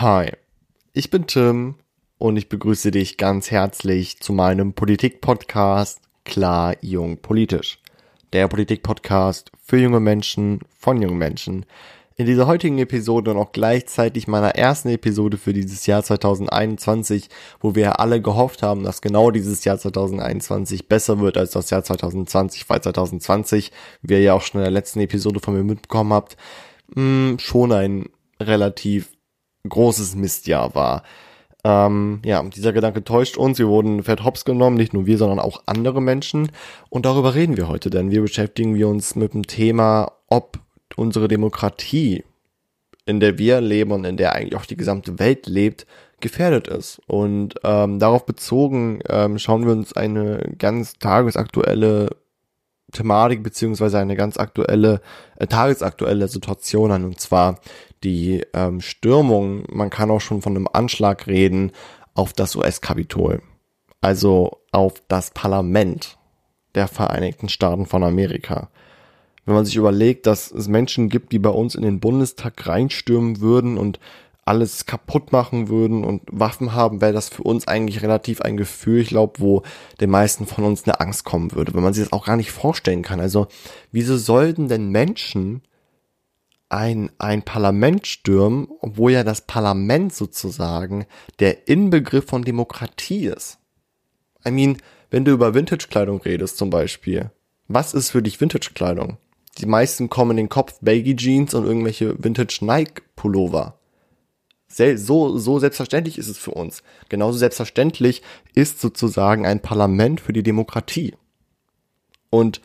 Hi, ich bin Tim und ich begrüße dich ganz herzlich zu meinem Politik-Podcast Klar Jung Politisch. Der Politik-Podcast für junge Menschen von jungen Menschen. In dieser heutigen Episode und auch gleichzeitig meiner ersten Episode für dieses Jahr 2021, wo wir alle gehofft haben, dass genau dieses Jahr 2021 besser wird als das Jahr 2020, weil 2020, wie ihr ja auch schon in der letzten Episode von mir mitbekommen habt, mh, hm, schon ein relativ großes Mistjahr war. Ähm, ja, dieser Gedanke täuscht uns. Wir wurden fett hops genommen, nicht nur wir, sondern auch andere Menschen. Und darüber reden wir heute, denn wir beschäftigen wir uns mit dem Thema, ob unsere Demokratie, in der wir leben und in der eigentlich auch die gesamte Welt lebt, gefährdet ist. Und ähm, darauf bezogen ähm, schauen wir uns eine ganz tagesaktuelle Thematik beziehungsweise eine ganz aktuelle, äh, tagesaktuelle Situation an. Und zwar die ähm, Stürmung, man kann auch schon von einem Anschlag reden, auf das US-Kapitol. Also auf das Parlament der Vereinigten Staaten von Amerika. Wenn man sich überlegt, dass es Menschen gibt, die bei uns in den Bundestag reinstürmen würden und alles kaputt machen würden und Waffen haben, wäre das für uns eigentlich relativ ein Gefühl, ich glaube, wo den meisten von uns eine Angst kommen würde, wenn man sich das auch gar nicht vorstellen kann. Also, wieso sollten denn Menschen ein, ein Parlament stürmen, obwohl ja das Parlament sozusagen der Inbegriff von Demokratie ist? I mean, wenn du über Vintage-Kleidung redest zum Beispiel, was ist für dich Vintage-Kleidung? Die meisten kommen in den Kopf Baggy Jeans und irgendwelche Vintage Nike Pullover. So, so selbstverständlich ist es für uns. Genauso selbstverständlich ist sozusagen ein Parlament für die Demokratie. Und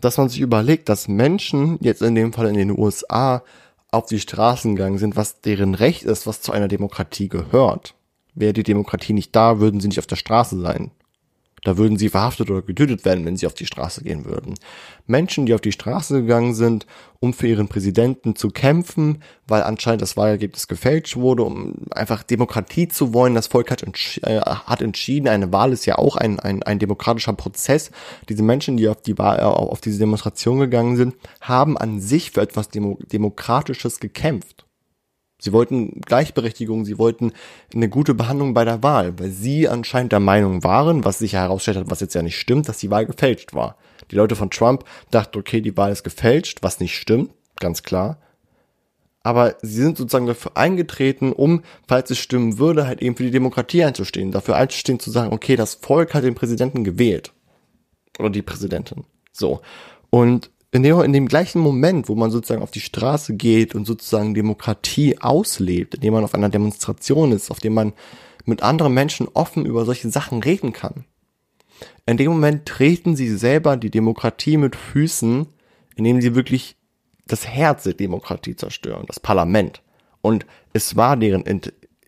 dass man sich überlegt, dass Menschen jetzt in dem Fall in den USA auf die Straßen gegangen sind, was deren Recht ist, was zu einer Demokratie gehört. Wäre die Demokratie nicht da, würden sie nicht auf der Straße sein. Da würden sie verhaftet oder getötet werden, wenn sie auf die Straße gehen würden. Menschen, die auf die Straße gegangen sind, um für ihren Präsidenten zu kämpfen, weil anscheinend das Wahlergebnis gefälscht wurde, um einfach Demokratie zu wollen. Das Volk hat, entsch äh, hat entschieden, eine Wahl ist ja auch ein, ein, ein demokratischer Prozess. Diese Menschen, die auf die Wahl, äh, auf diese Demonstration gegangen sind, haben an sich für etwas Demo Demokratisches gekämpft. Sie wollten Gleichberechtigung, sie wollten eine gute Behandlung bei der Wahl, weil sie anscheinend der Meinung waren, was sich herausstellt hat, was jetzt ja nicht stimmt, dass die Wahl gefälscht war. Die Leute von Trump dachten, okay, die Wahl ist gefälscht, was nicht stimmt, ganz klar. Aber sie sind sozusagen dafür eingetreten, um, falls es stimmen würde, halt eben für die Demokratie einzustehen, dafür einzustehen, zu sagen, okay, das Volk hat den Präsidenten gewählt. Oder die Präsidentin. So. Und in dem, in dem gleichen Moment, wo man sozusagen auf die Straße geht und sozusagen Demokratie auslebt, indem man auf einer Demonstration ist, auf dem man mit anderen Menschen offen über solche Sachen reden kann. In dem Moment treten sie selber die Demokratie mit Füßen, indem sie wirklich das Herz der Demokratie zerstören, das Parlament. Und es war deren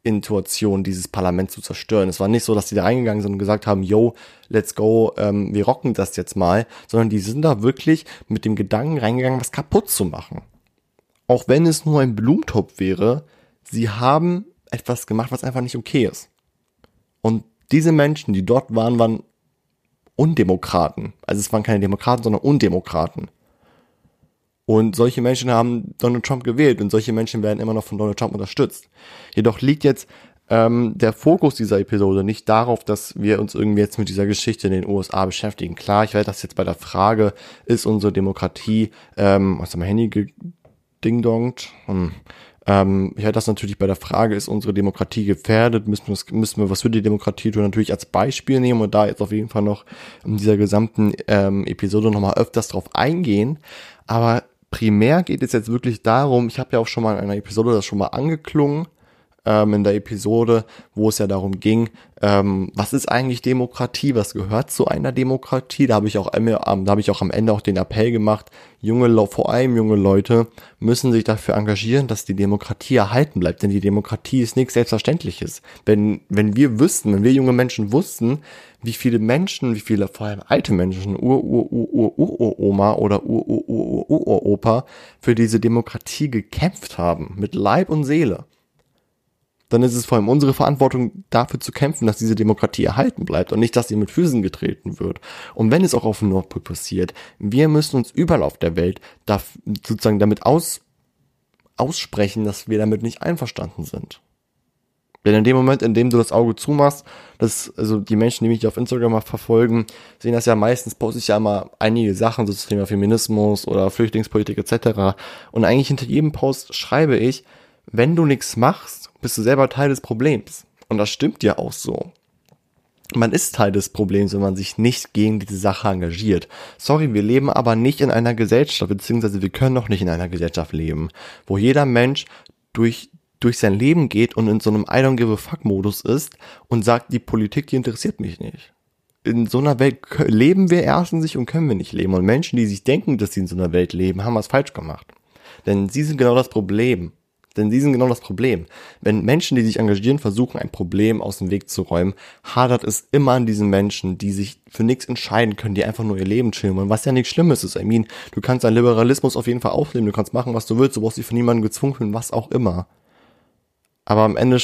Intuition, dieses Parlament zu zerstören. Es war nicht so, dass die da reingegangen sind und gesagt haben, yo, let's go, ähm, wir rocken das jetzt mal, sondern die sind da wirklich mit dem Gedanken reingegangen, was kaputt zu machen. Auch wenn es nur ein Blumentopf wäre, sie haben etwas gemacht, was einfach nicht okay ist. Und diese Menschen, die dort waren, waren Undemokraten. Also es waren keine Demokraten, sondern Undemokraten. Und solche Menschen haben Donald Trump gewählt und solche Menschen werden immer noch von Donald Trump unterstützt. Jedoch liegt jetzt ähm, der Fokus dieser Episode nicht darauf, dass wir uns irgendwie jetzt mit dieser Geschichte in den USA beschäftigen. Klar, ich werde das jetzt bei der Frage, ist unsere Demokratie, ähm, haben wir Handy gedingdongt? Hm. Ähm, ich werde das natürlich bei der Frage, ist unsere Demokratie gefährdet? Müssen wir, müssen wir was für die Demokratie tun, natürlich als Beispiel nehmen und da jetzt auf jeden Fall noch in dieser gesamten ähm, Episode nochmal öfters drauf eingehen. Aber primär geht es jetzt wirklich darum, ich habe ja auch schon mal in einer Episode das schon mal angeklungen, ähm, in der Episode, wo es ja darum ging, ähm, was ist eigentlich Demokratie, was gehört zu einer Demokratie. Da habe ich auch, ähm, da habe ich auch am Ende auch den Appell gemacht, junge, vor allem junge Leute müssen sich dafür engagieren, dass die Demokratie erhalten bleibt, denn die Demokratie ist nichts Selbstverständliches. Wenn, wenn wir wüssten, wenn wir junge Menschen wussten, wie viele Menschen, wie viele vor allem alte Menschen, Ur-Ur-Ur-Ur-Ur-Oma oder Ur-Ur-Ur-Ur-Opa für diese Demokratie gekämpft haben, mit Leib und Seele dann ist es vor allem unsere Verantwortung, dafür zu kämpfen, dass diese Demokratie erhalten bleibt und nicht, dass sie mit Füßen getreten wird. Und wenn es auch auf dem Nordpol passiert, wir müssen uns überall auf der Welt da, sozusagen damit aus, aussprechen, dass wir damit nicht einverstanden sind. Denn in dem Moment, in dem du das Auge zumachst, das, also die Menschen, die mich auf Instagram verfolgen, sehen das ja meistens, poste ich ja immer einige Sachen, so zum Thema Feminismus oder Flüchtlingspolitik etc. Und eigentlich hinter jedem Post schreibe ich, wenn du nichts machst, bist du selber Teil des Problems. Und das stimmt ja auch so. Man ist Teil des Problems, wenn man sich nicht gegen diese Sache engagiert. Sorry, wir leben aber nicht in einer Gesellschaft, beziehungsweise wir können noch nicht in einer Gesellschaft leben, wo jeder Mensch durch durch sein Leben geht und in so einem I don't give a fuck Modus ist und sagt, die Politik, die interessiert mich nicht. In so einer Welt leben wir erstens nicht und können wir nicht leben. Und Menschen, die sich denken, dass sie in so einer Welt leben, haben was falsch gemacht. Denn sie sind genau das Problem. Denn sie sind genau das Problem. Wenn Menschen, die sich engagieren, versuchen, ein Problem aus dem Weg zu räumen, hadert es immer an diesen Menschen, die sich für nichts entscheiden können, die einfach nur ihr Leben chillen wollen, was ja nichts Schlimmes ist. I mean, du kannst deinen Liberalismus auf jeden Fall aufnehmen, du kannst machen, was du willst, du brauchst dich von niemandem gezwungen, was auch immer. Aber am Ende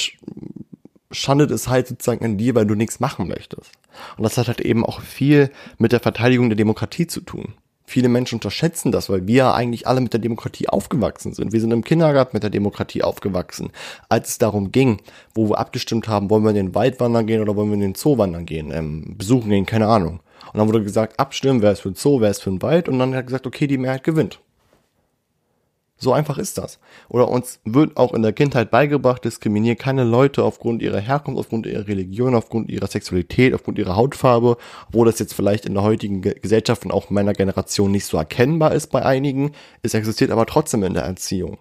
schandet es halt sozusagen an dir, weil du nichts machen möchtest. Und das hat halt eben auch viel mit der Verteidigung der Demokratie zu tun. Viele Menschen unterschätzen das, weil wir eigentlich alle mit der Demokratie aufgewachsen sind. Wir sind im Kindergarten mit der Demokratie aufgewachsen. Als es darum ging, wo wir abgestimmt haben, wollen wir in den Wald wandern gehen oder wollen wir in den Zoo wandern gehen, ähm, besuchen gehen, keine Ahnung. Und dann wurde gesagt, abstimmen, wer ist für den Zoo, wer ist für den Wald. Und dann hat gesagt, okay, die Mehrheit gewinnt. So einfach ist das. Oder uns wird auch in der Kindheit beigebracht, diskriminiere keine Leute aufgrund ihrer Herkunft, aufgrund ihrer Religion, aufgrund ihrer Sexualität, aufgrund ihrer Hautfarbe, wo das jetzt vielleicht in der heutigen Gesellschaft und auch meiner Generation nicht so erkennbar ist bei einigen, es existiert aber trotzdem in der Erziehung.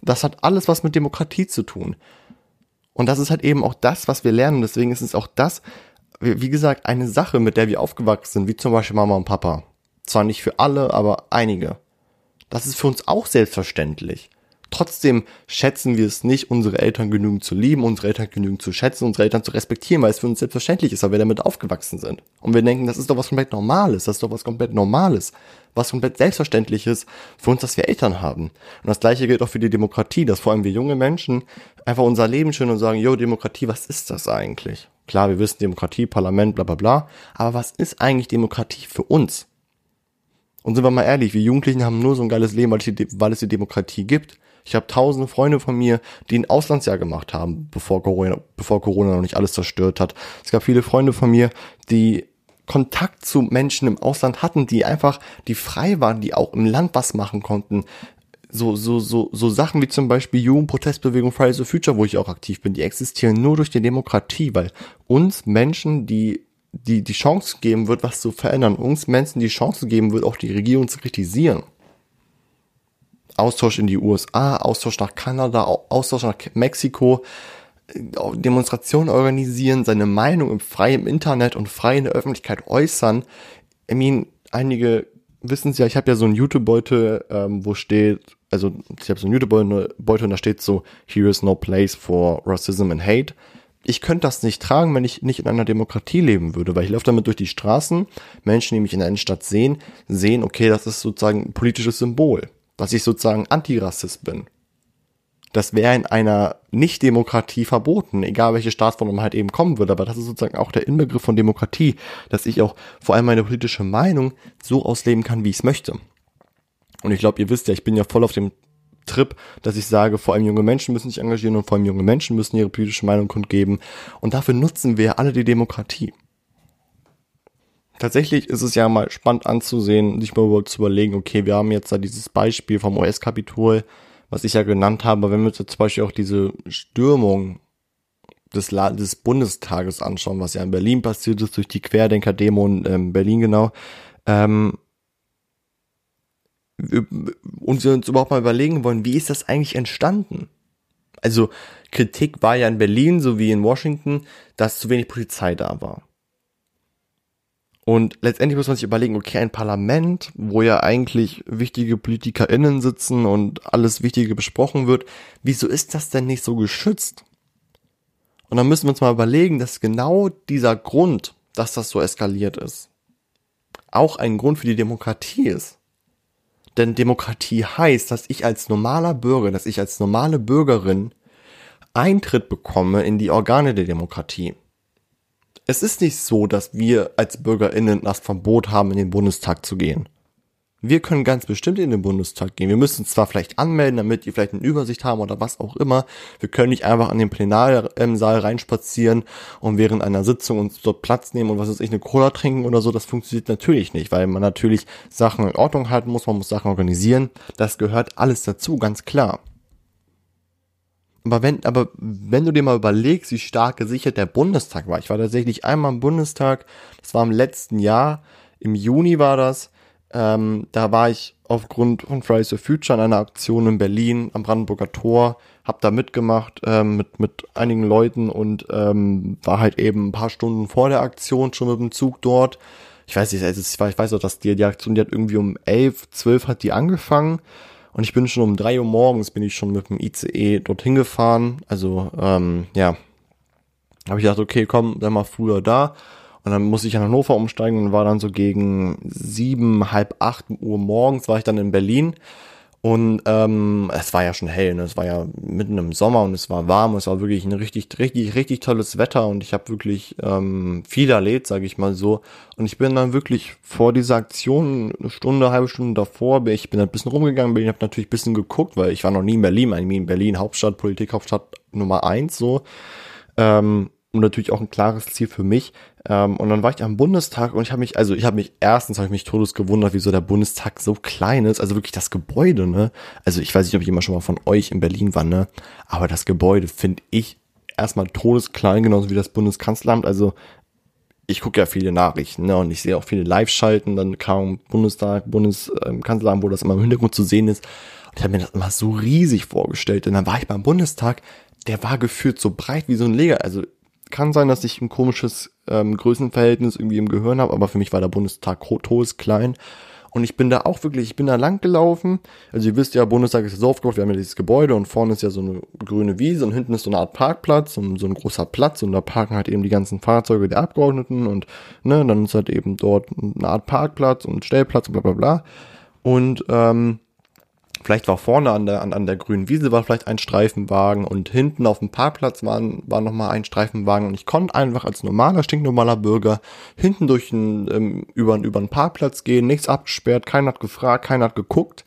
Das hat alles was mit Demokratie zu tun. Und das ist halt eben auch das, was wir lernen. Deswegen ist es auch das, wie gesagt, eine Sache, mit der wir aufgewachsen sind, wie zum Beispiel Mama und Papa. Zwar nicht für alle, aber einige. Das ist für uns auch selbstverständlich. Trotzdem schätzen wir es nicht, unsere Eltern genügend zu lieben, unsere Eltern genügend zu schätzen, unsere Eltern zu respektieren, weil es für uns selbstverständlich ist, weil wir damit aufgewachsen sind. Und wir denken, das ist doch was komplett Normales, das ist doch was komplett Normales, was komplett Selbstverständliches für uns, dass wir Eltern haben. Und das Gleiche gilt auch für die Demokratie, dass vor allem wir junge Menschen einfach unser Leben schön und sagen, yo, Demokratie, was ist das eigentlich? Klar, wir wissen Demokratie, Parlament, bla bla bla, aber was ist eigentlich Demokratie für uns? Und sind wir mal ehrlich, wir Jugendlichen haben nur so ein geiles Leben, weil es die, weil es die Demokratie gibt. Ich habe tausende Freunde von mir, die ein Auslandsjahr gemacht haben, bevor Corona, bevor Corona noch nicht alles zerstört hat. Es gab viele Freunde von mir, die Kontakt zu Menschen im Ausland hatten, die einfach, die frei waren, die auch im Land was machen konnten. So, so, so, so Sachen wie zum Beispiel Jugendprotestbewegung Fridays for Future, wo ich auch aktiv bin, die existieren nur durch die Demokratie, weil uns Menschen, die die, die Chance geben wird, was zu verändern, uns Menschen die Chance geben wird, auch die Regierung zu kritisieren. Austausch in die USA, Austausch nach Kanada, Austausch nach Mexiko, äh, Demonstrationen organisieren, seine Meinung im freien Internet und frei in der Öffentlichkeit äußern. I mean, einige wissen es ja, ich habe ja so einen YouTube-Beutel, ähm, wo steht, also ich habe so einen YouTube-Beutel und da steht so, here is no place for racism and hate ich könnte das nicht tragen, wenn ich nicht in einer Demokratie leben würde, weil ich laufe damit durch die Straßen, Menschen, die mich in der Innenstadt sehen, sehen, okay, das ist sozusagen ein politisches Symbol, dass ich sozusagen Antirassist bin. Das wäre in einer Nicht-Demokratie verboten, egal welche Staatsform halt eben kommen würde, aber das ist sozusagen auch der Inbegriff von Demokratie, dass ich auch vor allem meine politische Meinung so ausleben kann, wie ich es möchte. Und ich glaube, ihr wisst ja, ich bin ja voll auf dem Trip, dass ich sage, vor allem junge Menschen müssen sich engagieren und vor allem junge Menschen müssen ihre politische Meinung kundgeben. Und dafür nutzen wir alle die Demokratie. Tatsächlich ist es ja mal spannend anzusehen, sich mal zu überlegen, okay, wir haben jetzt da dieses Beispiel vom US-Kapitol, was ich ja genannt habe, wenn wir uns jetzt zum Beispiel auch diese Stürmung des, des Bundestages anschauen, was ja in Berlin passiert ist, durch die Querdenker-Demo in ähm, Berlin genau, ähm, und wir uns überhaupt mal überlegen wollen, wie ist das eigentlich entstanden? Also Kritik war ja in Berlin sowie in Washington, dass zu wenig Polizei da war. Und letztendlich muss man sich überlegen, okay, ein Parlament, wo ja eigentlich wichtige PolitikerInnen sitzen und alles Wichtige besprochen wird, wieso ist das denn nicht so geschützt? Und dann müssen wir uns mal überlegen, dass genau dieser Grund, dass das so eskaliert ist, auch ein Grund für die Demokratie ist. Denn Demokratie heißt, dass ich als normaler Bürger, dass ich als normale Bürgerin Eintritt bekomme in die Organe der Demokratie. Es ist nicht so, dass wir als BürgerInnen das Verbot haben, in den Bundestag zu gehen. Wir können ganz bestimmt in den Bundestag gehen. Wir müssen zwar vielleicht anmelden, damit die vielleicht eine Übersicht haben oder was auch immer. Wir können nicht einfach an den Plenarsaal reinspazieren und während einer Sitzung uns dort Platz nehmen und was weiß ich, eine Cola trinken oder so. Das funktioniert natürlich nicht, weil man natürlich Sachen in Ordnung halten muss, man muss Sachen organisieren. Das gehört alles dazu, ganz klar. Aber wenn, aber wenn du dir mal überlegst, wie stark gesichert der Bundestag war. Ich war tatsächlich einmal im Bundestag, das war im letzten Jahr, im Juni war das, ähm, da war ich aufgrund von Fridays for Future an einer Aktion in Berlin am Brandenburger Tor, hab da mitgemacht ähm, mit, mit einigen Leuten und ähm, war halt eben ein paar Stunden vor der Aktion schon mit dem Zug dort. Ich weiß nicht, also ich weiß auch, dass die, die Aktion, die hat irgendwie um elf, zwölf hat die angefangen und ich bin schon um drei Uhr morgens bin ich schon mit dem ICE dorthin gefahren. Also ähm, ja, habe ich gedacht, okay, komm, dann mal früher da. Und dann musste ich in Hannover umsteigen und war dann so gegen sieben, halb acht Uhr morgens war ich dann in Berlin. Und ähm, es war ja schon hell, ne? es war ja mitten im Sommer und es war warm, es war wirklich ein richtig, richtig, richtig tolles Wetter und ich habe wirklich ähm, viel erlebt, sage ich mal so. Und ich bin dann wirklich vor dieser Aktion, eine Stunde, eine halbe Stunde davor, ich bin ein bisschen rumgegangen, bin, habe natürlich ein bisschen geguckt, weil ich war noch nie in Berlin, ich meine Berlin, Hauptstadt, Politik, Hauptstadt Nummer eins so. Ähm, und natürlich auch ein klares Ziel für mich. Ähm, und dann war ich am Bundestag und ich habe mich, also ich habe mich erstens habe ich mich todes gewundert, wieso der Bundestag so klein ist. Also wirklich das Gebäude, ne? Also ich weiß nicht, ob ich immer schon mal von euch in Berlin war, ne? Aber das Gebäude finde ich erstmal todesklein, genauso wie das Bundeskanzleramt. Also ich gucke ja viele Nachrichten, ne? Und ich sehe auch viele Live-Schalten, dann kam Bundestag, Bundeskanzleramt, wo das immer im Hintergrund zu sehen ist. Und ich habe mir das immer so riesig vorgestellt. Und dann war ich beim Bundestag, der war gefühlt so breit wie so ein Leger. Also kann sein, dass ich ein komisches ähm, Größenverhältnis irgendwie im Gehirn habe, aber für mich war der Bundestag klein. Und ich bin da auch wirklich, ich bin da lang gelaufen. Also ihr wisst ja, Bundestag ist ja so aufgebaut, wir haben ja dieses Gebäude und vorne ist ja so eine grüne Wiese und hinten ist so eine Art Parkplatz und so ein großer Platz und da parken halt eben die ganzen Fahrzeuge der Abgeordneten und ne, dann ist halt eben dort eine Art Parkplatz und Stellplatz und bla bla bla. Und ähm, Vielleicht war vorne an der, an, an der grünen Wiese war vielleicht ein Streifenwagen und hinten auf dem Parkplatz war, war nochmal ein Streifenwagen und ich konnte einfach als normaler, stinknormaler Bürger hinten durch einen, ähm, über, über einen Parkplatz gehen, nichts abgesperrt, keiner hat gefragt, keiner hat geguckt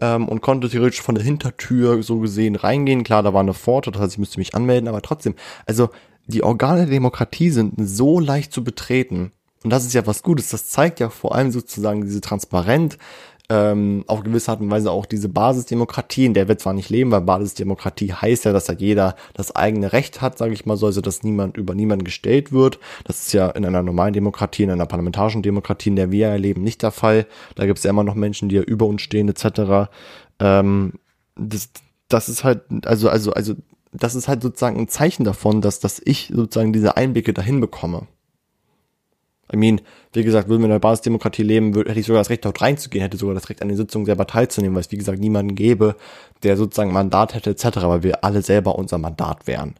ähm, und konnte theoretisch von der Hintertür so gesehen reingehen. Klar, da war eine Pforte, das heißt, ich müsste mich anmelden, aber trotzdem, also die Organe der Demokratie sind so leicht zu betreten. Und das ist ja was Gutes. Das zeigt ja vor allem sozusagen diese Transparenz, ähm, auf gewisse Art und Weise auch diese Basisdemokratie, in der wir zwar nicht leben, weil Basisdemokratie heißt ja, dass ja jeder das eigene Recht hat, sage ich mal so, also dass niemand über niemanden gestellt wird. Das ist ja in einer normalen Demokratie, in einer parlamentarischen Demokratie, in der wir erleben, nicht der Fall. Da gibt es ja immer noch Menschen, die ja über uns stehen, etc. Ähm, das, das ist halt, also, also, also, das ist halt sozusagen ein Zeichen davon, dass, dass ich sozusagen diese Einblicke dahin bekomme. I mean, wie gesagt, würden wir in der Basisdemokratie leben, würde, hätte ich sogar das Recht, dort reinzugehen, hätte sogar das Recht, an den Sitzungen selber teilzunehmen, weil es, wie gesagt, niemanden gäbe, der sozusagen Mandat hätte, etc., weil wir alle selber unser Mandat wären.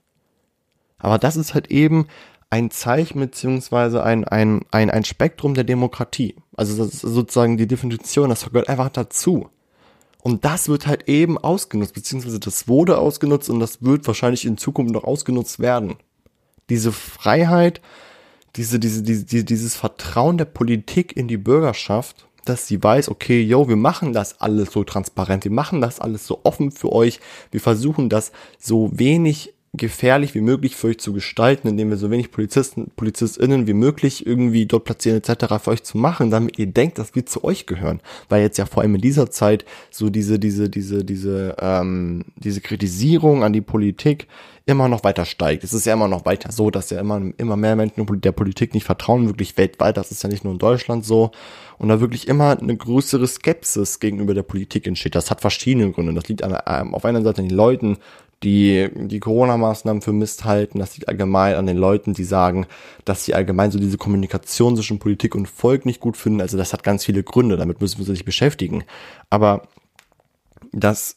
Aber das ist halt eben ein Zeichen beziehungsweise ein, ein, ein, ein Spektrum der Demokratie. Also das ist sozusagen die Definition, das gehört einfach dazu. Und das wird halt eben ausgenutzt, beziehungsweise das wurde ausgenutzt und das wird wahrscheinlich in Zukunft noch ausgenutzt werden. Diese Freiheit, diese, diese, diese, dieses Vertrauen der Politik in die Bürgerschaft, dass sie weiß, okay, yo, wir machen das alles so transparent, wir machen das alles so offen für euch, wir versuchen das so wenig gefährlich wie möglich für euch zu gestalten, indem wir so wenig Polizisten, PolizistInnen wie möglich irgendwie dort platzieren etc. für euch zu machen, damit ihr denkt, dass wir zu euch gehören. Weil jetzt ja vor allem in dieser Zeit so diese, diese, diese, diese, ähm, diese Kritisierung an die Politik immer noch weiter steigt. Es ist ja immer noch weiter so, dass ja immer, immer mehr Menschen der Politik nicht vertrauen, wirklich weltweit. Das ist ja nicht nur in Deutschland so. Und da wirklich immer eine größere Skepsis gegenüber der Politik entsteht. Das hat verschiedene Gründe. Das liegt an, ähm, auf einer Seite an den Leuten, die die Corona-Maßnahmen für Mist halten. Das liegt allgemein an den Leuten, die sagen, dass sie allgemein so diese Kommunikation zwischen Politik und Volk nicht gut finden. Also das hat ganz viele Gründe. Damit müssen wir uns beschäftigen. Aber das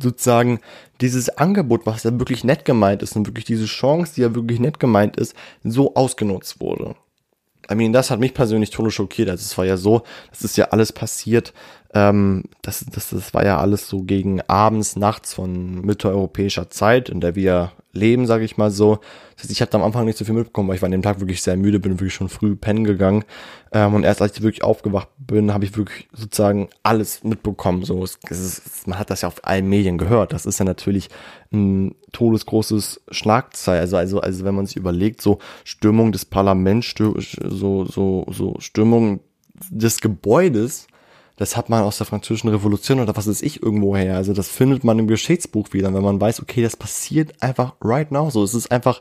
sozusagen dieses Angebot, was ja wirklich nett gemeint ist und wirklich diese Chance, die ja wirklich nett gemeint ist, so ausgenutzt wurde. I mean, das hat mich persönlich total schockiert. Also es war ja so, das ist ja alles passiert, ähm, das, das, das war ja alles so gegen abends, nachts von mitteleuropäischer Zeit, in der wir Leben, sage ich mal so. Das heißt, ich habe am Anfang nicht so viel mitbekommen, weil ich war an dem Tag wirklich sehr müde, bin wirklich schon früh pennen gegangen. Ähm, und erst als ich wirklich aufgewacht bin, habe ich wirklich sozusagen alles mitbekommen. So, es, es man hat das ja auf allen Medien gehört. Das ist ja natürlich ein todesgroßes Schlagzeil. Also, also, also wenn man sich überlegt, so Stürmung des Parlaments, so, so, so Stürmung des Gebäudes, das hat man aus der französischen Revolution oder was ist ich irgendwo her. Also das findet man im Geschichtsbuch wieder, wenn man weiß, okay, das passiert einfach right now so. Es ist einfach,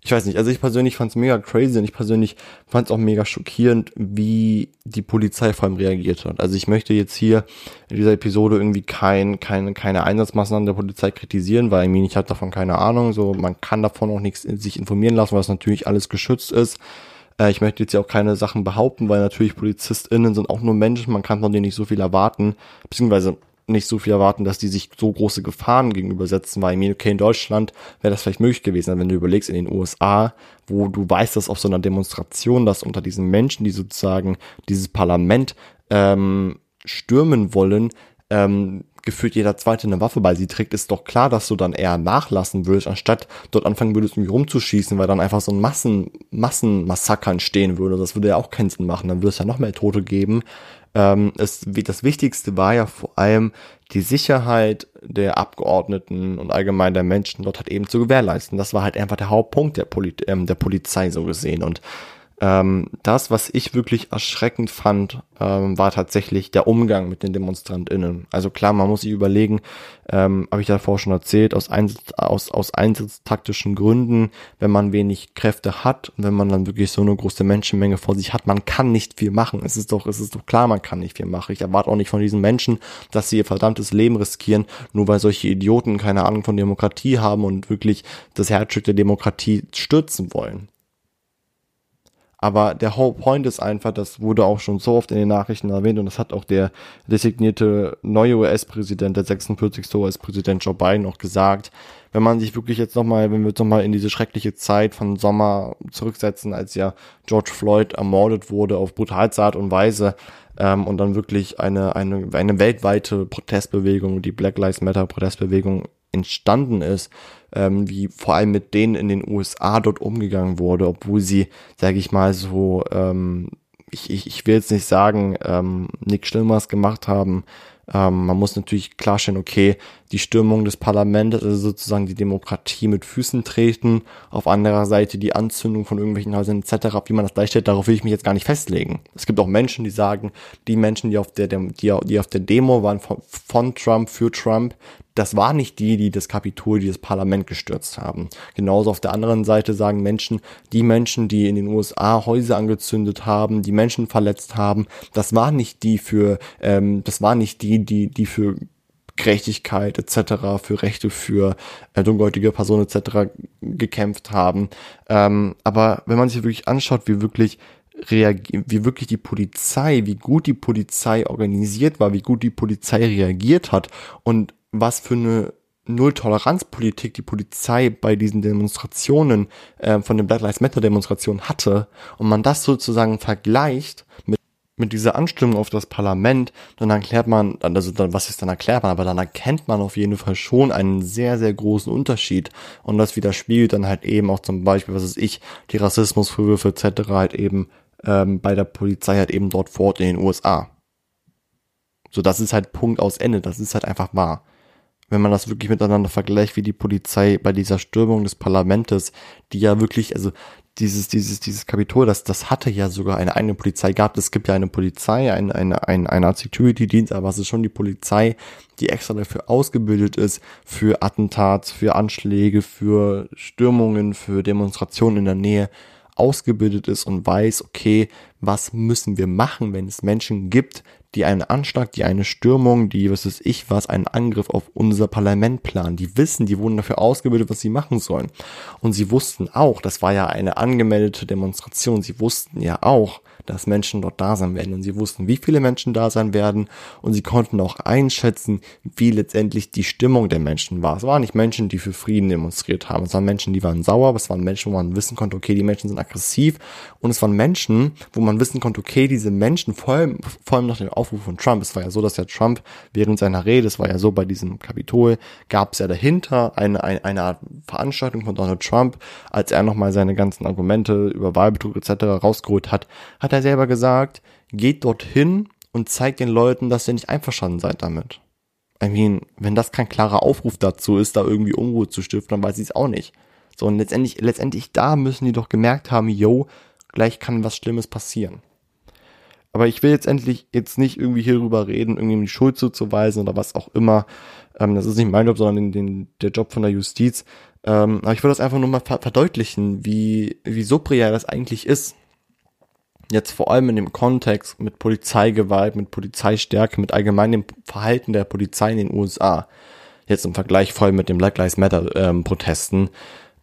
ich weiß nicht, also ich persönlich fand es mega crazy und ich persönlich fand es auch mega schockierend, wie die Polizei vor allem reagiert hat. Also ich möchte jetzt hier in dieser Episode irgendwie kein, keine, keine Einsatzmaßnahmen der Polizei kritisieren, weil ich, meine, ich habe davon keine Ahnung. So, man kann davon auch nichts sich informieren lassen, weil es natürlich alles geschützt ist. Äh, ich möchte jetzt ja auch keine Sachen behaupten, weil natürlich PolizistInnen sind auch nur Menschen, man kann von denen nicht so viel erwarten, beziehungsweise nicht so viel erwarten, dass die sich so große Gefahren gegenübersetzen, weil ich okay, in Deutschland wäre das vielleicht möglich gewesen, wenn du überlegst, in den USA, wo du weißt, dass auf so einer Demonstration, dass unter diesen Menschen, die sozusagen dieses Parlament ähm, stürmen wollen, ähm, gefühlt jeder Zweite eine Waffe bei sie trägt, ist doch klar, dass du dann eher nachlassen würdest, anstatt dort anfangen würdest, irgendwie rumzuschießen, weil dann einfach so ein Massen, Massenmassaker entstehen würde. Das würde ja auch keinen Sinn machen. Dann würde es ja noch mehr Tote geben. Ähm, es, das Wichtigste war ja vor allem die Sicherheit der Abgeordneten und allgemein der Menschen dort halt eben zu gewährleisten. Das war halt einfach der Hauptpunkt der, Poli ähm, der Polizei so gesehen. Und ähm, das, was ich wirklich erschreckend fand, ähm, war tatsächlich der Umgang mit den DemonstrantInnen. Also klar, man muss sich überlegen, ähm, habe ich davor schon erzählt, aus, Einsatz, aus, aus einsatztaktischen Gründen, wenn man wenig Kräfte hat wenn man dann wirklich so eine große Menschenmenge vor sich hat, man kann nicht viel machen. Es ist doch, es ist doch klar, man kann nicht viel machen. Ich erwarte auch nicht von diesen Menschen, dass sie ihr verdammtes Leben riskieren, nur weil solche Idioten keine Ahnung von Demokratie haben und wirklich das Herzstück der Demokratie stürzen wollen. Aber der whole point ist einfach, das wurde auch schon so oft in den Nachrichten erwähnt und das hat auch der designierte neue US-Präsident, der 46. US-Präsident Joe Biden auch gesagt. Wenn man sich wirklich jetzt nochmal, wenn wir jetzt nochmal in diese schreckliche Zeit von Sommer zurücksetzen, als ja George Floyd ermordet wurde auf brutalste Art und Weise, ähm, und dann wirklich eine, eine, eine weltweite Protestbewegung, die Black Lives Matter Protestbewegung entstanden ist, ähm, wie vor allem mit denen in den USA dort umgegangen wurde, obwohl sie, sage ich mal, so, ähm, ich, ich, ich will jetzt nicht sagen, ähm, nichts Schlimmeres gemacht haben, ähm, man muss natürlich klarstellen, okay, die Stürmung des Parlaments, also sozusagen die Demokratie mit Füßen treten, auf anderer Seite die Anzündung von irgendwelchen Häusern etc., wie man das darstellt, darauf will ich mich jetzt gar nicht festlegen. Es gibt auch Menschen, die sagen, die Menschen, die auf der, die, die auf der Demo waren von, von Trump für Trump, das war nicht die, die das Kapitol, die das Parlament gestürzt haben. Genauso auf der anderen Seite sagen Menschen, die Menschen, die in den USA Häuser angezündet haben, die Menschen verletzt haben, das war nicht die für, ähm, das war nicht die, die, die für Gerechtigkeit etc., für Rechte für äh, dunkelhäutige Personen etc. gekämpft haben. Ähm, aber wenn man sich wirklich anschaut, wie wirklich reagiert, wie wirklich die Polizei, wie gut die Polizei organisiert war, wie gut die Polizei reagiert hat und was für eine Null-Toleranz-Politik die Polizei bei diesen Demonstrationen äh, von den Black Lives Matter-Demonstrationen hatte und man das sozusagen vergleicht mit mit dieser Anstimmung auf das Parlament, dann erklärt man, also dann, was ist dann erklärt man, aber dann erkennt man auf jeden Fall schon einen sehr, sehr großen Unterschied. Und das widerspiegelt dann halt eben auch zum Beispiel, was ist ich, die Rassismusvorwürfe etc. halt eben ähm, bei der Polizei halt eben dort vor Ort in den USA. So, das ist halt Punkt aus Ende, das ist halt einfach wahr wenn man das wirklich miteinander vergleicht, wie die Polizei bei dieser Stürmung des Parlamentes, die ja wirklich, also dieses, dieses, dieses Kapitol, das, das hatte ja sogar eine eigene Polizei gehabt. Es gibt ja eine Polizei, eine, eine, eine, eine Art Security-Dienst, aber es ist schon die Polizei, die extra dafür ausgebildet ist, für Attentats, für Anschläge, für Stürmungen, für Demonstrationen in der Nähe ausgebildet ist und weiß, okay, was müssen wir machen, wenn es Menschen gibt, die einen Anschlag, die eine Stürmung, die, was weiß ich was, einen Angriff auf unser Parlament planen. Die wissen, die wurden dafür ausgebildet, was sie machen sollen. Und sie wussten auch, das war ja eine angemeldete Demonstration, sie wussten ja auch, dass Menschen dort da sein werden. Und sie wussten, wie viele Menschen da sein werden und sie konnten auch einschätzen, wie letztendlich die Stimmung der Menschen war. Es waren nicht Menschen, die für Frieden demonstriert haben. Es waren Menschen, die waren sauer, aber es waren Menschen, wo man wissen konnte, okay, die Menschen sind aggressiv. Und es waren Menschen, wo man wissen konnte, okay, diese Menschen, vor allem, vor allem nach dem Aufruf von Trump, es war ja so, dass der Trump während seiner Rede, es war ja so bei diesem Kapitol, gab es ja dahinter eine, eine, eine Art Veranstaltung von Donald Trump, als er nochmal seine ganzen Argumente über Wahlbetrug etc. rausgeholt hat, hat er selber gesagt, geht dorthin und zeigt den Leuten, dass ihr nicht einverstanden seid damit. I mean, wenn das kein klarer Aufruf dazu ist, da irgendwie Unruhe zu stiften, dann weiß ich es auch nicht. So, und letztendlich, letztendlich da müssen die doch gemerkt haben, yo, gleich kann was Schlimmes passieren. Aber ich will jetzt endlich jetzt nicht irgendwie hierüber reden, irgendwie die Schuld zuzuweisen oder was auch immer. Ähm, das ist nicht mein Job, sondern den, den, der Job von der Justiz. Ähm, aber ich will das einfach nur mal verdeutlichen, wie, wie subreal das eigentlich ist. Jetzt vor allem in dem Kontext mit Polizeigewalt, mit Polizeistärke, mit allgemeinem Verhalten der Polizei in den USA. Jetzt im Vergleich voll mit den Black Lives Matter ähm, Protesten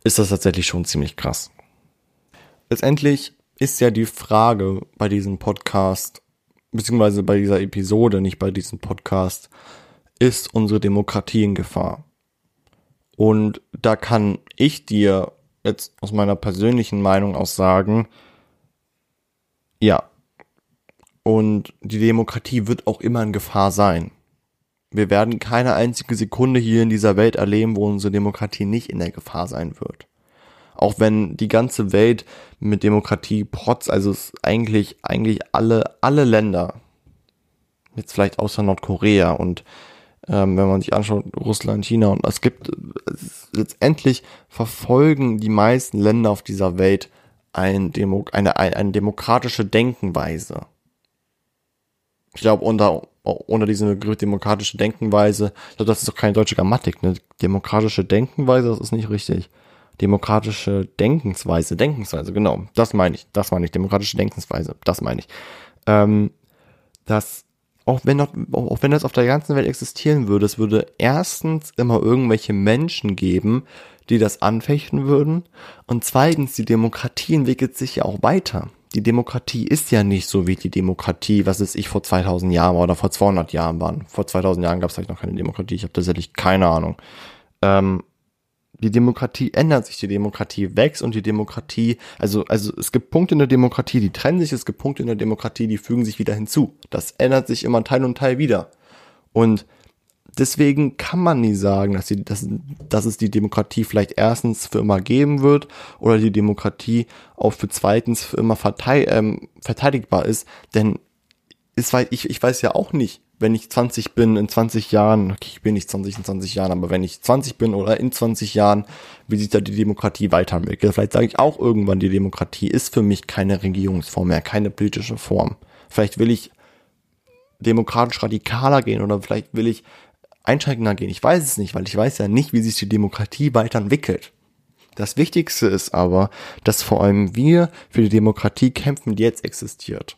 ist das tatsächlich schon ziemlich krass. Letztendlich ist ja die Frage bei diesem Podcast, beziehungsweise bei dieser Episode, nicht bei diesem Podcast, ist unsere Demokratie in Gefahr? Und da kann ich dir jetzt aus meiner persönlichen Meinung aus sagen, ja. Und die Demokratie wird auch immer in Gefahr sein. Wir werden keine einzige Sekunde hier in dieser Welt erleben, wo unsere Demokratie nicht in der Gefahr sein wird. Auch wenn die ganze Welt mit Demokratie protzt, also eigentlich, eigentlich alle, alle Länder, jetzt vielleicht außer Nordkorea und ähm, wenn man sich anschaut, Russland, China und es gibt es, letztendlich verfolgen die meisten Länder auf dieser Welt ein Demo, eine, eine, demokratische Denkenweise. Ich glaube, unter, unter diese Begriff demokratische Denkenweise, ich glaube, das ist doch keine deutsche Grammatik, ne? Demokratische Denkenweise, das ist nicht richtig. Demokratische Denkensweise, Denkensweise, genau, das meine ich, das meine ich, demokratische Denkensweise, das meine ich. Ähm, dass auch wenn, noch, auch wenn das auf der ganzen Welt existieren würde, es würde erstens immer irgendwelche Menschen geben, die das anfechten würden. Und zweitens, die Demokratie entwickelt sich ja auch weiter. Die Demokratie ist ja nicht so wie die Demokratie, was es ich vor 2000 Jahren oder vor 200 Jahren waren. Vor 2000 Jahren gab es vielleicht noch keine Demokratie. Ich habe tatsächlich keine Ahnung. Ähm, die Demokratie ändert sich, die Demokratie wächst und die Demokratie, also, also es gibt Punkte in der Demokratie, die trennen sich, es gibt Punkte in der Demokratie, die fügen sich wieder hinzu. Das ändert sich immer Teil und Teil wieder. Und deswegen kann man nie sagen, dass, die, dass, dass es die Demokratie vielleicht erstens für immer geben wird oder die Demokratie auch für zweitens für immer verteid, ähm, verteidigbar ist, denn ist, ich, ich weiß ja auch nicht, wenn ich 20 bin, in 20 Jahren, okay, ich bin nicht 20 in 20 Jahren, aber wenn ich 20 bin oder in 20 Jahren, wie sich da die Demokratie weiterentwickelt. Vielleicht sage ich auch irgendwann, die Demokratie ist für mich keine Regierungsform mehr, keine politische Form. Vielleicht will ich demokratisch radikaler gehen oder vielleicht will ich einschränkender gehen. Ich weiß es nicht, weil ich weiß ja nicht, wie sich die Demokratie weiterentwickelt. Das Wichtigste ist aber, dass vor allem wir für die Demokratie kämpfen, die jetzt existiert.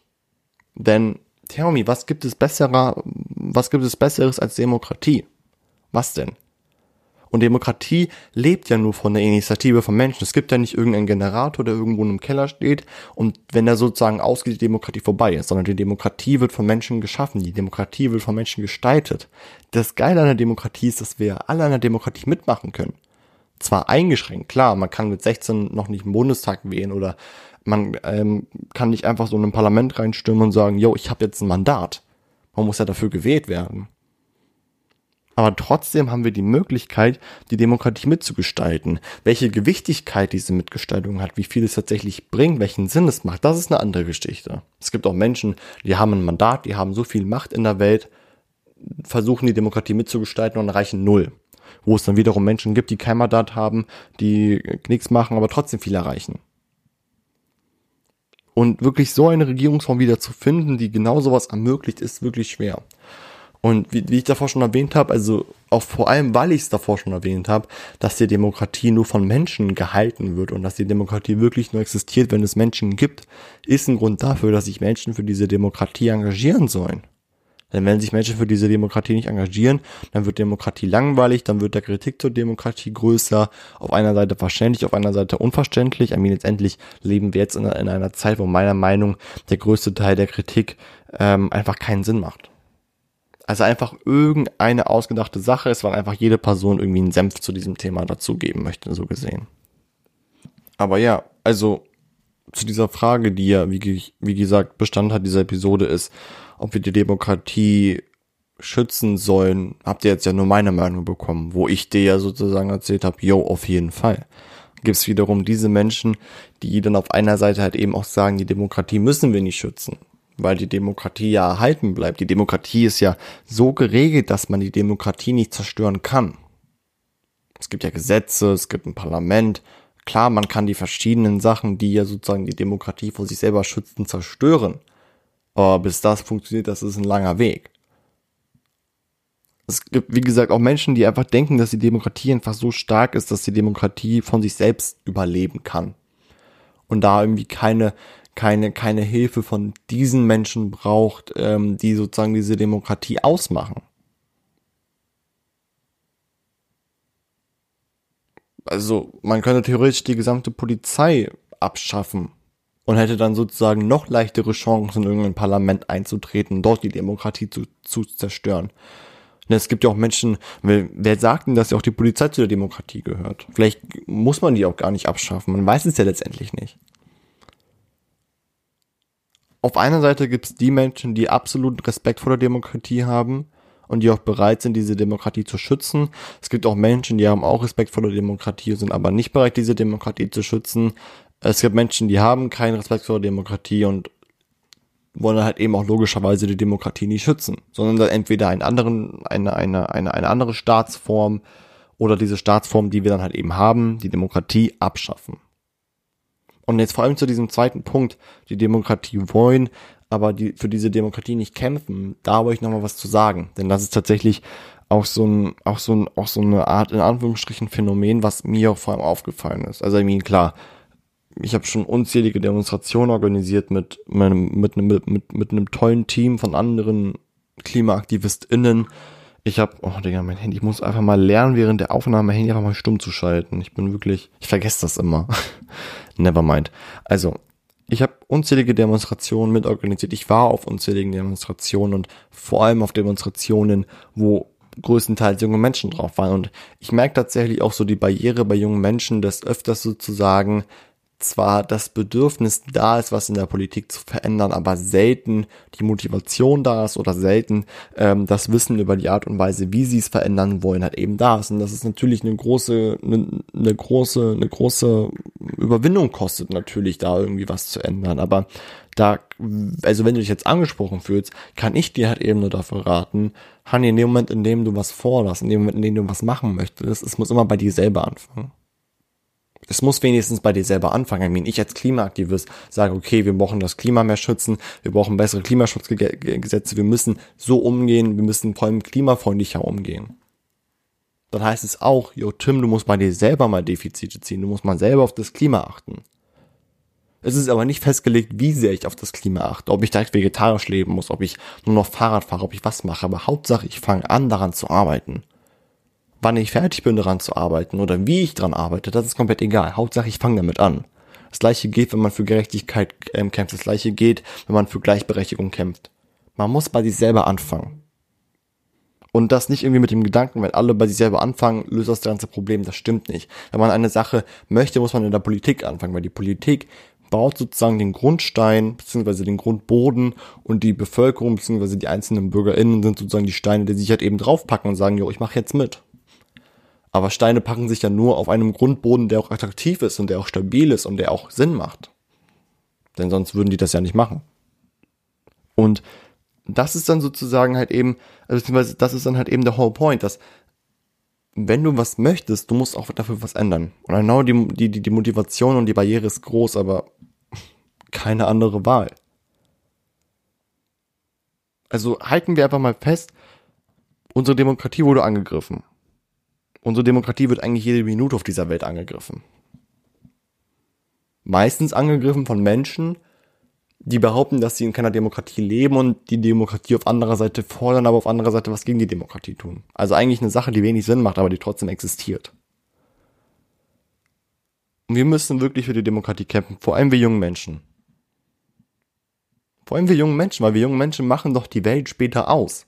Denn tell me, was gibt es besserer, was gibt es besseres als Demokratie? Was denn? Und Demokratie lebt ja nur von der Initiative von Menschen. Es gibt ja nicht irgendeinen Generator, der irgendwo in einem Keller steht und wenn der sozusagen ausgeht, die Demokratie vorbei ist, sondern die Demokratie wird von Menschen geschaffen. Die Demokratie wird von Menschen gestaltet. Das Geile an der Demokratie ist, dass wir alle an der Demokratie mitmachen können. Zwar eingeschränkt, klar, man kann mit 16 noch nicht im Bundestag wählen oder man ähm, kann nicht einfach so in ein Parlament reinstürmen und sagen, yo, ich habe jetzt ein Mandat. Man muss ja dafür gewählt werden. Aber trotzdem haben wir die Möglichkeit, die Demokratie mitzugestalten. Welche Gewichtigkeit diese Mitgestaltung hat, wie viel es tatsächlich bringt, welchen Sinn es macht, das ist eine andere Geschichte. Es gibt auch Menschen, die haben ein Mandat, die haben so viel Macht in der Welt, versuchen die Demokratie mitzugestalten und erreichen null. Wo es dann wiederum Menschen gibt, die kein Mandat haben, die nichts machen, aber trotzdem viel erreichen. Und wirklich so eine Regierungsform wieder zu finden, die genau sowas ermöglicht, ist wirklich schwer. Und wie, wie ich davor schon erwähnt habe, also auch vor allem, weil ich es davor schon erwähnt habe, dass die Demokratie nur von Menschen gehalten wird und dass die Demokratie wirklich nur existiert, wenn es Menschen gibt, ist ein Grund dafür, dass sich Menschen für diese Demokratie engagieren sollen. Denn wenn sich Menschen für diese Demokratie nicht engagieren, dann wird Demokratie langweilig, dann wird der Kritik zur Demokratie größer, auf einer Seite verständlich, auf einer Seite unverständlich. I mean, letztendlich leben wir jetzt in, in einer Zeit, wo meiner Meinung der größte Teil der Kritik ähm, einfach keinen Sinn macht. Also einfach irgendeine ausgedachte Sache ist, weil einfach jede Person irgendwie einen Senf zu diesem Thema dazugeben möchte, so gesehen. Aber ja, also zu dieser Frage, die ja, wie, wie gesagt, Bestand hat dieser Episode ist, ob wir die Demokratie schützen sollen, habt ihr jetzt ja nur meine Meinung bekommen, wo ich dir ja sozusagen erzählt habe, yo, auf jeden Fall. Gibt es wiederum diese Menschen, die dann auf einer Seite halt eben auch sagen, die Demokratie müssen wir nicht schützen, weil die Demokratie ja erhalten bleibt. Die Demokratie ist ja so geregelt, dass man die Demokratie nicht zerstören kann. Es gibt ja Gesetze, es gibt ein Parlament, Klar, man kann die verschiedenen Sachen, die ja sozusagen die Demokratie vor sich selber schützen, zerstören. Aber bis das funktioniert, das ist ein langer Weg. Es gibt, wie gesagt, auch Menschen, die einfach denken, dass die Demokratie einfach so stark ist, dass die Demokratie von sich selbst überleben kann. Und da irgendwie keine, keine, keine Hilfe von diesen Menschen braucht, ähm, die sozusagen diese Demokratie ausmachen. also man könnte theoretisch die gesamte Polizei abschaffen und hätte dann sozusagen noch leichtere Chancen, in irgendein Parlament einzutreten, dort die Demokratie zu, zu zerstören. Und es gibt ja auch Menschen, wer sagt denn, dass ja auch die Polizei zu der Demokratie gehört? Vielleicht muss man die auch gar nicht abschaffen, man weiß es ja letztendlich nicht. Auf einer Seite gibt es die Menschen, die absoluten Respekt vor der Demokratie haben und die auch bereit sind, diese Demokratie zu schützen. Es gibt auch Menschen, die haben auch Respekt vor der Demokratie, sind aber nicht bereit, diese Demokratie zu schützen. Es gibt Menschen, die haben keinen Respekt vor der Demokratie und wollen halt eben auch logischerweise die Demokratie nicht schützen, sondern entweder einen anderen, eine, eine, eine, eine andere Staatsform oder diese Staatsform, die wir dann halt eben haben, die Demokratie abschaffen. Und jetzt vor allem zu diesem zweiten Punkt, die Demokratie wollen, aber die für diese Demokratie nicht kämpfen, da habe ich nochmal was zu sagen. Denn das ist tatsächlich auch so ein, auch so ein, auch so eine Art, in Anführungsstrichen, Phänomen, was mir auch vor allem aufgefallen ist. Also ich meine, klar, ich habe schon unzählige Demonstrationen organisiert mit meinem, mit einem, mit, mit, mit einem tollen Team von anderen KlimaaktivistInnen. Ich habe, oh Digga, mein Handy, ich muss einfach mal lernen, während der Aufnahme mein Handy einfach mal stumm zu schalten. Ich bin wirklich, ich vergesse das immer. Nevermind. Also, ich habe unzählige Demonstrationen mitorganisiert. Ich war auf unzähligen Demonstrationen und vor allem auf Demonstrationen, wo größtenteils junge Menschen drauf waren. Und ich merke tatsächlich auch so die Barriere bei jungen Menschen, dass öfters sozusagen zwar das Bedürfnis da ist, was in der Politik zu verändern, aber selten die Motivation da ist oder selten ähm, das Wissen über die Art und Weise, wie sie es verändern wollen, halt eben da ist. Und das ist natürlich eine große, eine, eine große, eine große Überwindung kostet natürlich, da irgendwie was zu ändern. Aber da, also wenn du dich jetzt angesprochen fühlst, kann ich dir halt eben nur dafür raten, Hani, in dem Moment, in dem du was vorlässt, in dem Moment, in dem du was machen möchtest, es muss immer bei dir selber anfangen es muss wenigstens bei dir selber anfangen. Ich, meine, ich als Klimaaktivist sage, okay, wir brauchen das Klima mehr schützen, wir brauchen bessere Klimaschutzgesetze, wir müssen so umgehen, wir müssen vor allem klimafreundlicher umgehen. Dann heißt es auch, yo Tim, du musst bei dir selber mal Defizite ziehen, du musst mal selber auf das Klima achten. Es ist aber nicht festgelegt, wie sehr ich auf das Klima achte, ob ich direkt vegetarisch leben muss, ob ich nur noch Fahrrad fahre, ob ich was mache, aber Hauptsache ich fange an daran zu arbeiten wann ich fertig bin, daran zu arbeiten oder wie ich daran arbeite, das ist komplett egal. Hauptsache, ich fange damit an. Das gleiche geht, wenn man für Gerechtigkeit ähm, kämpft. Das gleiche geht, wenn man für Gleichberechtigung kämpft. Man muss bei sich selber anfangen. Und das nicht irgendwie mit dem Gedanken, wenn alle bei sich selber anfangen, löst das ganze Problem. Das stimmt nicht. Wenn man eine Sache möchte, muss man in der Politik anfangen, weil die Politik baut sozusagen den Grundstein beziehungsweise den Grundboden und die Bevölkerung beziehungsweise die einzelnen BürgerInnen sind sozusagen die Steine, die sich halt eben draufpacken und sagen, jo, ich mache jetzt mit. Aber Steine packen sich ja nur auf einem Grundboden, der auch attraktiv ist und der auch stabil ist und der auch Sinn macht. Denn sonst würden die das ja nicht machen. Und das ist dann sozusagen halt eben, also beziehungsweise das ist dann halt eben der whole point, dass wenn du was möchtest, du musst auch dafür was ändern. Und genau die, die, die Motivation und die Barriere ist groß, aber keine andere Wahl. Also halten wir einfach mal fest, unsere Demokratie wurde angegriffen. Unsere Demokratie wird eigentlich jede Minute auf dieser Welt angegriffen. Meistens angegriffen von Menschen, die behaupten, dass sie in keiner Demokratie leben und die Demokratie auf anderer Seite fordern, aber auf anderer Seite was gegen die Demokratie tun. Also eigentlich eine Sache, die wenig Sinn macht, aber die trotzdem existiert. Und wir müssen wirklich für die Demokratie kämpfen, vor allem wir jungen Menschen. Vor allem wir jungen Menschen, weil wir jungen Menschen machen doch die Welt später aus.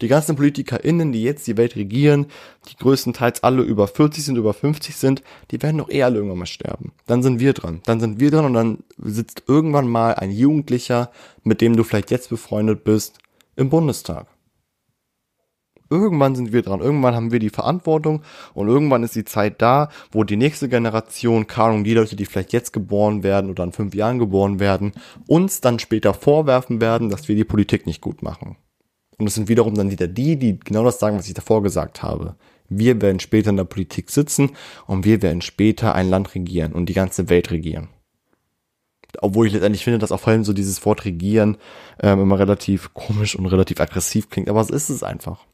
Die ganzen PolitikerInnen, die jetzt die Welt regieren, die größtenteils alle über 40 sind, über 50 sind, die werden doch eh alle irgendwann mal sterben. Dann sind wir dran. Dann sind wir dran und dann sitzt irgendwann mal ein Jugendlicher, mit dem du vielleicht jetzt befreundet bist, im Bundestag. Irgendwann sind wir dran, irgendwann haben wir die Verantwortung und irgendwann ist die Zeit da, wo die nächste Generation, Ahnung, die Leute, die vielleicht jetzt geboren werden oder in fünf Jahren geboren werden, uns dann später vorwerfen werden, dass wir die Politik nicht gut machen. Und es sind wiederum dann wieder die, die genau das sagen, was ich davor gesagt habe. Wir werden später in der Politik sitzen und wir werden später ein Land regieren und die ganze Welt regieren. Obwohl ich letztendlich finde, dass auch vor allem so dieses Wort regieren ähm, immer relativ komisch und relativ aggressiv klingt, aber es ist es einfach.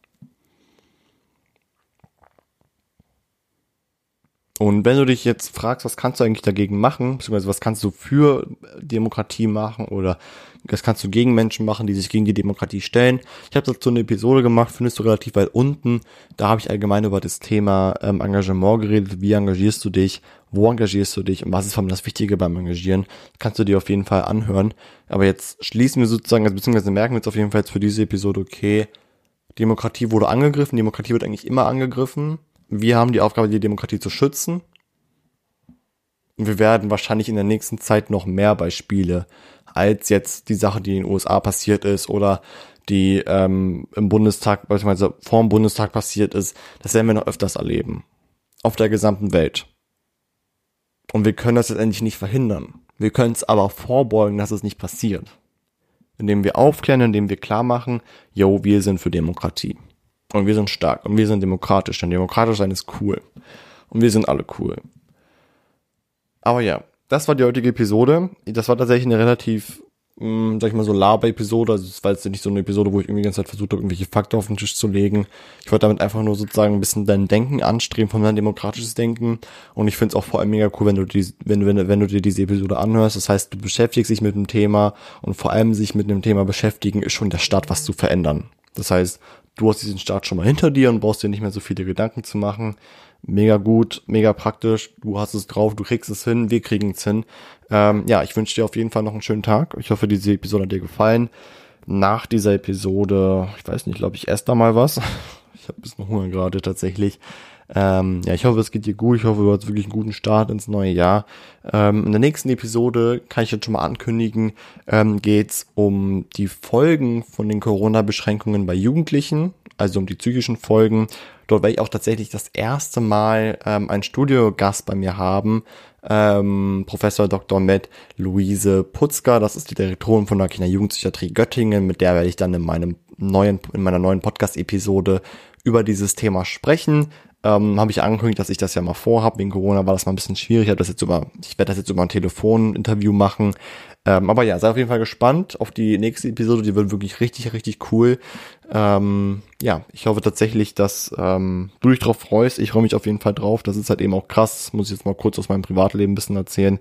Und wenn du dich jetzt fragst, was kannst du eigentlich dagegen machen, beziehungsweise was kannst du für Demokratie machen oder was kannst du gegen Menschen machen, die sich gegen die Demokratie stellen. Ich habe dazu eine Episode gemacht, findest du relativ weit unten. Da habe ich allgemein über das Thema ähm, Engagement geredet. Wie engagierst du dich? Wo engagierst du dich? Und was ist vor allem das Wichtige beim Engagieren? kannst du dir auf jeden Fall anhören. Aber jetzt schließen wir sozusagen, also beziehungsweise merken wir jetzt auf jeden Fall jetzt für diese Episode, okay, Demokratie wurde angegriffen, Demokratie wird eigentlich immer angegriffen wir haben die Aufgabe, die Demokratie zu schützen. Und wir werden wahrscheinlich in der nächsten Zeit noch mehr Beispiele als jetzt die Sache, die in den USA passiert ist oder die ähm, im Bundestag, beispielsweise vor dem Bundestag passiert ist, das werden wir noch öfters erleben. Auf der gesamten Welt. Und wir können das letztendlich nicht verhindern. Wir können es aber vorbeugen, dass es nicht passiert. Indem wir aufklären, indem wir klar machen, yo, wir sind für Demokratie. Und wir sind stark und wir sind demokratisch, denn demokratisch sein ist cool. Und wir sind alle cool. Aber ja, das war die heutige Episode. Das war tatsächlich eine relativ, mh, hm, sag ich mal so, Laber-Episode. Also es war jetzt nicht so eine Episode, wo ich irgendwie die ganze Zeit versucht habe, irgendwelche Fakten auf den Tisch zu legen. Ich wollte damit einfach nur sozusagen ein bisschen dein Denken anstreben, von dein demokratisches Denken. Und ich finde es auch vor allem mega cool, wenn du, die, wenn, wenn, wenn du dir diese Episode anhörst. Das heißt, du beschäftigst dich mit dem Thema und vor allem sich mit dem Thema beschäftigen ist schon der Start, was zu verändern. Das heißt, du hast diesen Start schon mal hinter dir und brauchst dir nicht mehr so viele Gedanken zu machen. Mega gut, mega praktisch. Du hast es drauf, du kriegst es hin, wir kriegen es hin. Ähm, ja, ich wünsche dir auf jeden Fall noch einen schönen Tag. Ich hoffe, diese Episode hat dir gefallen. Nach dieser Episode, ich weiß nicht, glaube ich, esse da mal was. Ich habe ein bisschen Hunger gerade tatsächlich. Ähm, ja, ich hoffe, es geht dir gut. Ich hoffe, du hast wirklich einen guten Start ins neue Jahr. Ähm, in der nächsten Episode kann ich jetzt schon mal ankündigen, ähm, geht um die Folgen von den Corona-Beschränkungen bei Jugendlichen, also um die psychischen Folgen. Dort werde ich auch tatsächlich das erste Mal ähm, einen Studiogast bei mir haben, ähm, Professor Dr. Med Luise Putzka, das ist die Direktorin von der Kinder-Jugendpsychiatrie Göttingen, mit der werde ich dann in meinem neuen, in meiner neuen Podcast-Episode über dieses Thema sprechen. Ähm, habe ich angekündigt, dass ich das ja mal vorhabe. Wegen Corona war das mal ein bisschen schwierig. Ich, das jetzt über, ich werde das jetzt über ein Telefoninterview machen. Ähm, aber ja, sei auf jeden Fall gespannt auf die nächste Episode. Die wird wirklich richtig, richtig cool. Ähm, ja, ich hoffe tatsächlich, dass ähm, du dich drauf freust. Ich freue mich auf jeden Fall drauf. Das ist halt eben auch krass. Muss ich jetzt mal kurz aus meinem Privatleben ein bisschen erzählen.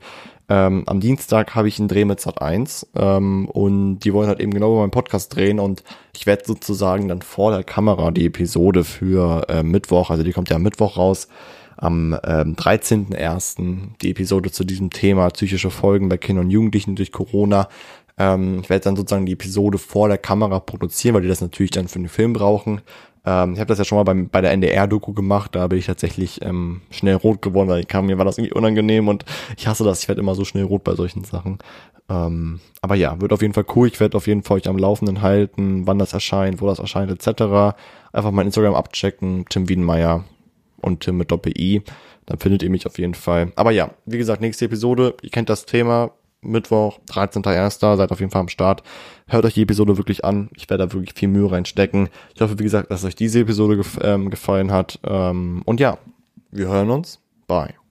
Ähm, am Dienstag habe ich einen Dreh mit Sat1 ähm, und die wollen halt eben genau über meinen Podcast drehen und ich werde sozusagen dann vor der Kamera die Episode für äh, Mittwoch, also die kommt ja am Mittwoch raus, am ähm, 13.01. die Episode zu diesem Thema psychische Folgen bei Kindern und Jugendlichen durch Corona. Ähm, ich werde dann sozusagen die Episode vor der Kamera produzieren, weil die das natürlich dann für den Film brauchen. Ähm, ich habe das ja schon mal beim, bei der NDR-Doku gemacht, da bin ich tatsächlich ähm, schnell rot geworden, weil ich kam, mir war das irgendwie unangenehm und ich hasse das, ich werde immer so schnell rot bei solchen Sachen. Ähm, aber ja, wird auf jeden Fall cool. Ich werde auf jeden Fall euch am Laufenden halten, wann das erscheint, wo das erscheint, etc. Einfach mein Instagram abchecken, Tim Wiedenmeier und Tim mit Doppel-I. Dann findet ihr mich auf jeden Fall. Aber ja, wie gesagt, nächste Episode. Ihr kennt das Thema. Mittwoch, 13.01. Seid auf jeden Fall am Start. Hört euch die Episode wirklich an. Ich werde da wirklich viel Mühe reinstecken. Ich hoffe, wie gesagt, dass euch diese Episode gef ähm, gefallen hat. Ähm, und ja, wir hören uns. Bye.